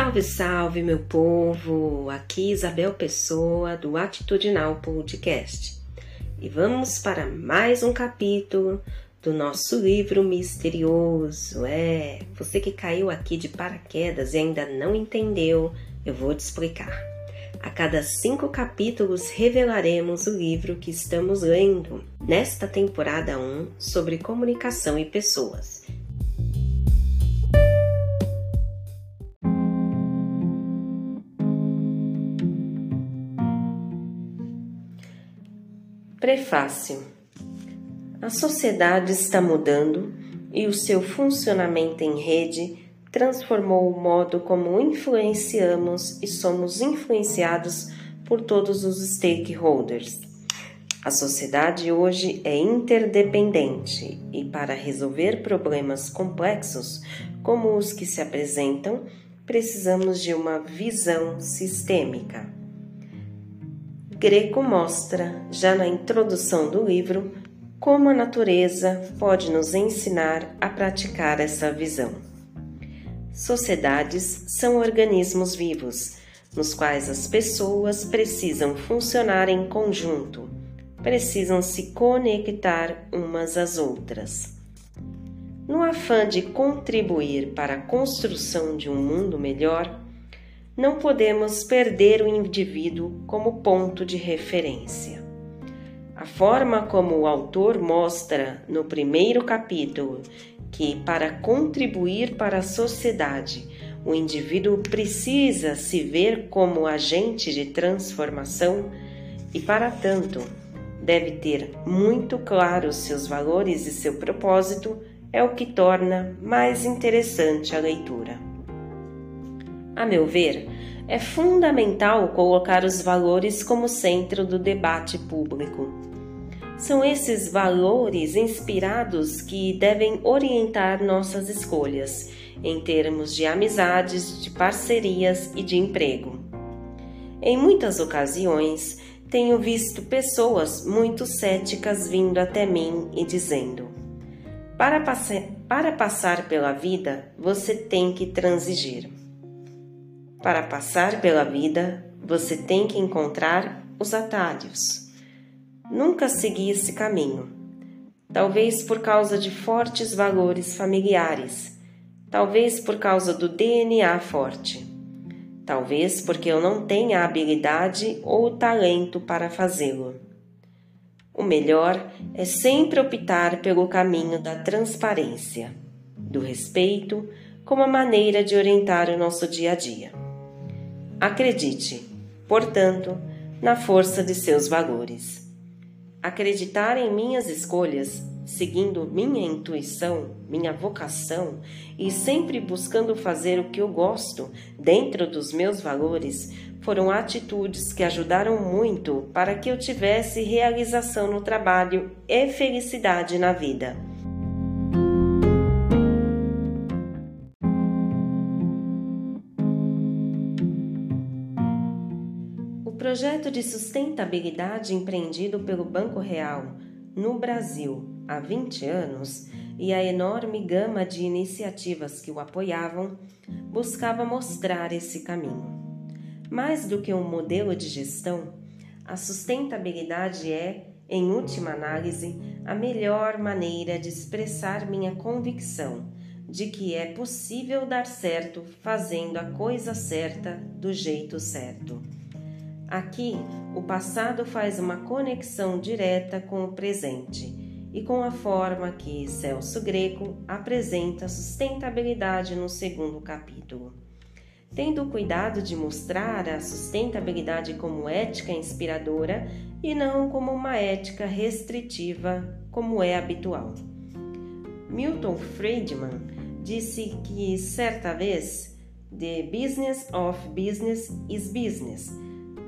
Salve, salve, meu povo! Aqui Isabel Pessoa do Atitudinal Podcast. E vamos para mais um capítulo do nosso livro misterioso. É, você que caiu aqui de paraquedas e ainda não entendeu, eu vou te explicar. A cada cinco capítulos revelaremos o livro que estamos lendo nesta temporada 1 sobre comunicação e pessoas. Prefácio A sociedade está mudando e o seu funcionamento em rede transformou o modo como influenciamos e somos influenciados por todos os stakeholders. A sociedade hoje é interdependente e, para resolver problemas complexos como os que se apresentam, precisamos de uma visão sistêmica. Greco mostra, já na introdução do livro, como a natureza pode nos ensinar a praticar essa visão. Sociedades são organismos vivos, nos quais as pessoas precisam funcionar em conjunto, precisam se conectar umas às outras. No afã de contribuir para a construção de um mundo melhor, não podemos perder o indivíduo como ponto de referência. A forma como o autor mostra no primeiro capítulo que, para contribuir para a sociedade, o indivíduo precisa se ver como agente de transformação e, para tanto, deve ter muito claro seus valores e seu propósito, é o que torna mais interessante a leitura. A meu ver, é fundamental colocar os valores como centro do debate público. São esses valores inspirados que devem orientar nossas escolhas em termos de amizades, de parcerias e de emprego. Em muitas ocasiões, tenho visto pessoas muito céticas vindo até mim e dizendo: para, passe para passar pela vida, você tem que transigir. Para passar pela vida, você tem que encontrar os atalhos. Nunca segui esse caminho. Talvez por causa de fortes valores familiares, talvez por causa do DNA forte, talvez porque eu não tenha a habilidade ou o talento para fazê-lo. O melhor é sempre optar pelo caminho da transparência, do respeito, como a maneira de orientar o nosso dia a dia. Acredite, portanto, na força de seus valores. Acreditar em minhas escolhas, seguindo minha intuição, minha vocação e sempre buscando fazer o que eu gosto dentro dos meus valores foram atitudes que ajudaram muito para que eu tivesse realização no trabalho e felicidade na vida. Projeto de sustentabilidade empreendido pelo Banco Real no Brasil há 20 anos e a enorme gama de iniciativas que o apoiavam buscava mostrar esse caminho. Mais do que um modelo de gestão, a sustentabilidade é, em última análise, a melhor maneira de expressar minha convicção de que é possível dar certo fazendo a coisa certa do jeito certo. Aqui, o passado faz uma conexão direta com o presente e com a forma que Celso Greco apresenta sustentabilidade no segundo capítulo. Tendo cuidado de mostrar a sustentabilidade como ética inspiradora e não como uma ética restritiva, como é habitual. Milton Friedman disse que certa vez: The business of business is business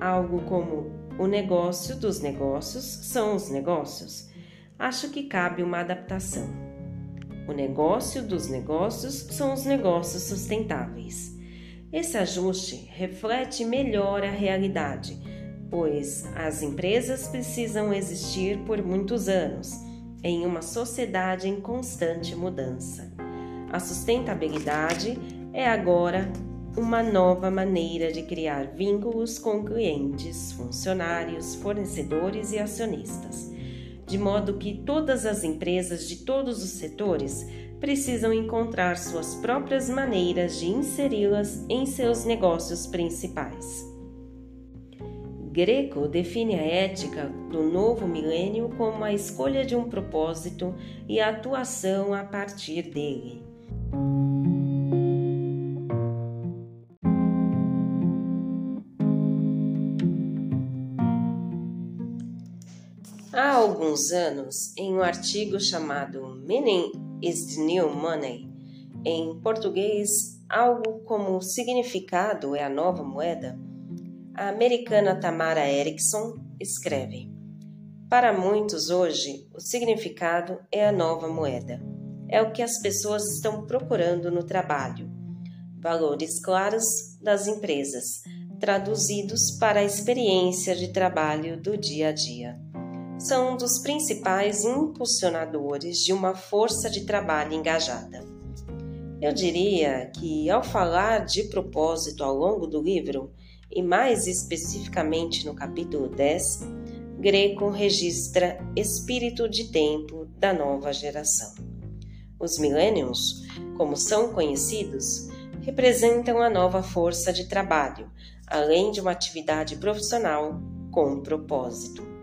algo como o negócio dos negócios são os negócios, acho que cabe uma adaptação. O negócio dos negócios são os negócios sustentáveis. Esse ajuste reflete melhor a realidade, pois as empresas precisam existir por muitos anos em uma sociedade em constante mudança. A sustentabilidade é agora uma nova maneira de criar vínculos com clientes, funcionários, fornecedores e acionistas, de modo que todas as empresas de todos os setores precisam encontrar suas próprias maneiras de inseri-las em seus negócios principais. Greco define a ética do novo milênio como a escolha de um propósito e a atuação a partir dele. Alguns anos, em um artigo chamado Meaning is the New Money, em português, algo como significado é a nova moeda, a americana Tamara Erickson escreve: Para muitos hoje, o significado é a nova moeda. É o que as pessoas estão procurando no trabalho. Valores claros das empresas, traduzidos para a experiência de trabalho do dia a dia. São um dos principais impulsionadores de uma força de trabalho engajada. Eu diria que, ao falar de propósito ao longo do livro, e mais especificamente no capítulo 10, Greco registra espírito de tempo da nova geração. Os millennials, como são conhecidos, representam a nova força de trabalho, além de uma atividade profissional com propósito.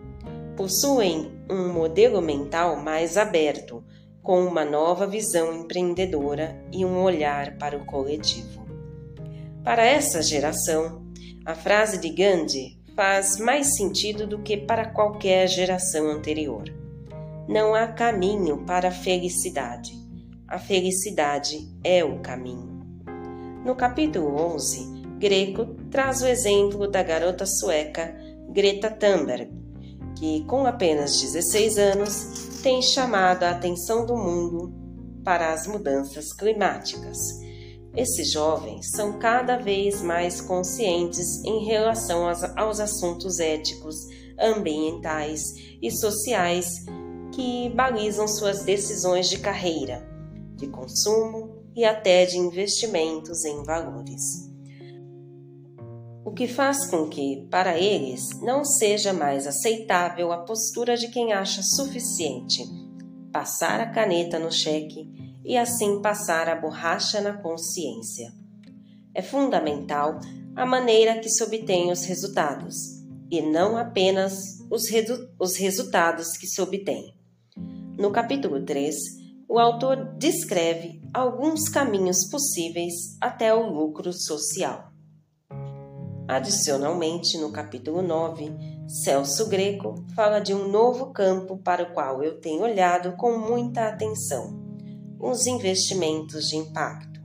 Possuem um modelo mental mais aberto, com uma nova visão empreendedora e um olhar para o coletivo. Para essa geração, a frase de Gandhi faz mais sentido do que para qualquer geração anterior. Não há caminho para a felicidade. A felicidade é o caminho. No capítulo 11, Greco traz o exemplo da garota sueca Greta Thunberg, que, com apenas 16 anos, tem chamado a atenção do mundo para as mudanças climáticas esses jovens são cada vez mais conscientes em relação aos, assuntos éticos, ambientais e sociais que balizam suas decisões de carreira, de consumo e até de investimentos em valores. O que faz com que, para eles, não seja mais aceitável a postura de quem acha suficiente passar a caneta no cheque e assim passar a borracha na consciência. É fundamental a maneira que se obtém os resultados, e não apenas os, os resultados que se obtêm. No capítulo 3, o autor descreve alguns caminhos possíveis até o lucro social. Adicionalmente, no capítulo 9, Celso Greco fala de um novo campo para o qual eu tenho olhado com muita atenção os investimentos de impacto.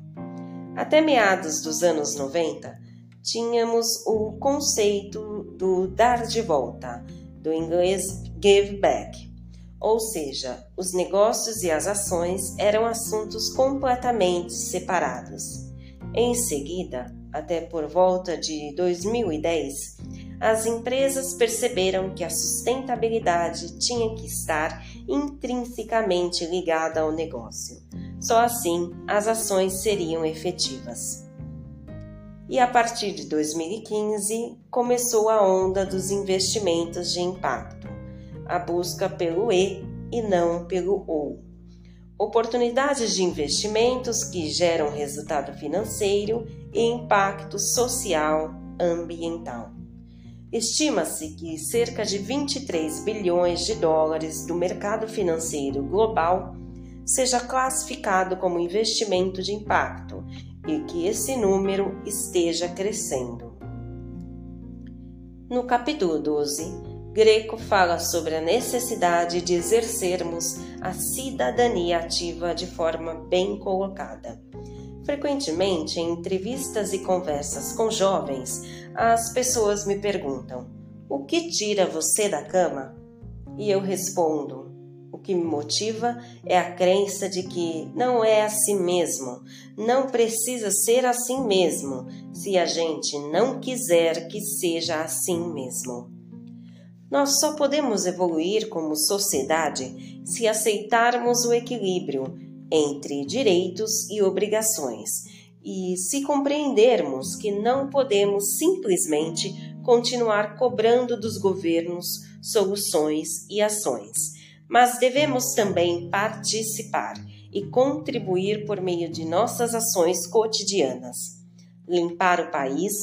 Até meados dos anos 90, tínhamos o conceito do dar de volta, do inglês give back, ou seja, os negócios e as ações eram assuntos completamente separados. Em seguida, até por volta de 2010, as empresas perceberam que a sustentabilidade tinha que estar intrinsecamente ligada ao negócio. Só assim as ações seriam efetivas. E a partir de 2015 começou a onda dos investimentos de impacto, a busca pelo E e não pelo O. Oportunidades de investimentos que geram resultado financeiro e impacto social ambiental. Estima-se que cerca de 23 bilhões de dólares do mercado financeiro global seja classificado como investimento de impacto e que esse número esteja crescendo. No capítulo 12, Greco fala sobre a necessidade de exercermos a cidadania ativa de forma bem colocada. Frequentemente, em entrevistas e conversas com jovens, as pessoas me perguntam: O que tira você da cama? E eu respondo: O que me motiva é a crença de que não é assim mesmo, não precisa ser assim mesmo, se a gente não quiser que seja assim mesmo. Nós só podemos evoluir como sociedade se aceitarmos o equilíbrio entre direitos e obrigações e se compreendermos que não podemos simplesmente continuar cobrando dos governos soluções e ações, mas devemos também participar e contribuir por meio de nossas ações cotidianas. Limpar o país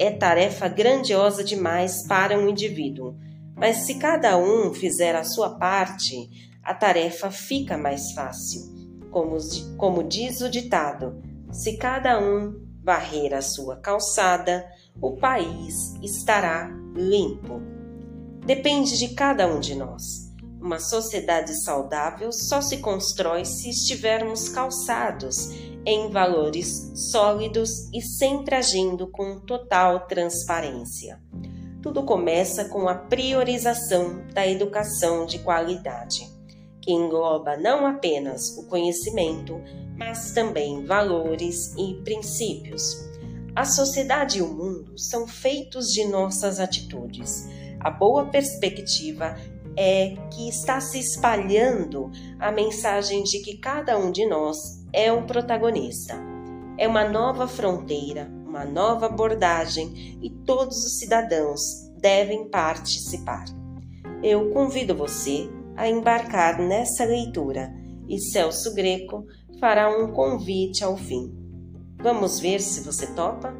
é tarefa grandiosa demais para um indivíduo, mas se cada um fizer a sua parte, a tarefa fica mais fácil. Como, como diz o ditado, se cada um varrer a sua calçada, o país estará limpo. Depende de cada um de nós. Uma sociedade saudável só se constrói se estivermos calçados em valores sólidos e sempre agindo com total transparência. Tudo começa com a priorização da educação de qualidade, que engloba não apenas o conhecimento, mas também valores e princípios. A sociedade e o mundo são feitos de nossas atitudes. A boa perspectiva é que está se espalhando a mensagem de que cada um de nós é um protagonista. É uma nova fronteira, uma nova abordagem e todos os cidadãos devem participar. Eu convido você a embarcar nessa leitura e Celso Greco fará um convite ao fim. Vamos ver se você topa?